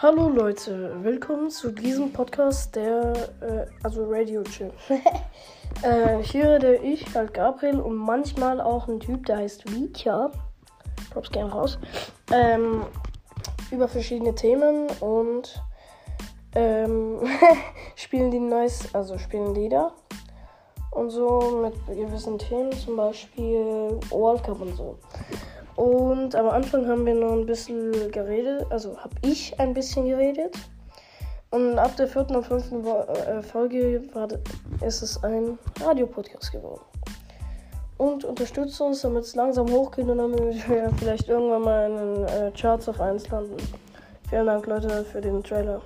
Hallo Leute, willkommen zu diesem Podcast, der, äh, also Radio Chill. äh, hier rede ich, halt Gabriel und manchmal auch ein Typ, der heißt Vika. Props gern raus. Ähm, über verschiedene Themen und ähm, spielen die neues, also spielen Lieder und so mit gewissen Themen, zum Beispiel World Cup und so. Und am Anfang haben wir noch ein bisschen geredet, also habe ich ein bisschen geredet. Und ab der vierten und fünften äh, Folge war, ist es ein Radiopodcast geworden. Und unterstützt uns, damit es langsam hochgeht und damit wir vielleicht irgendwann mal in den äh, Charts auf 1 landen. Vielen Dank, Leute, für den Trailer.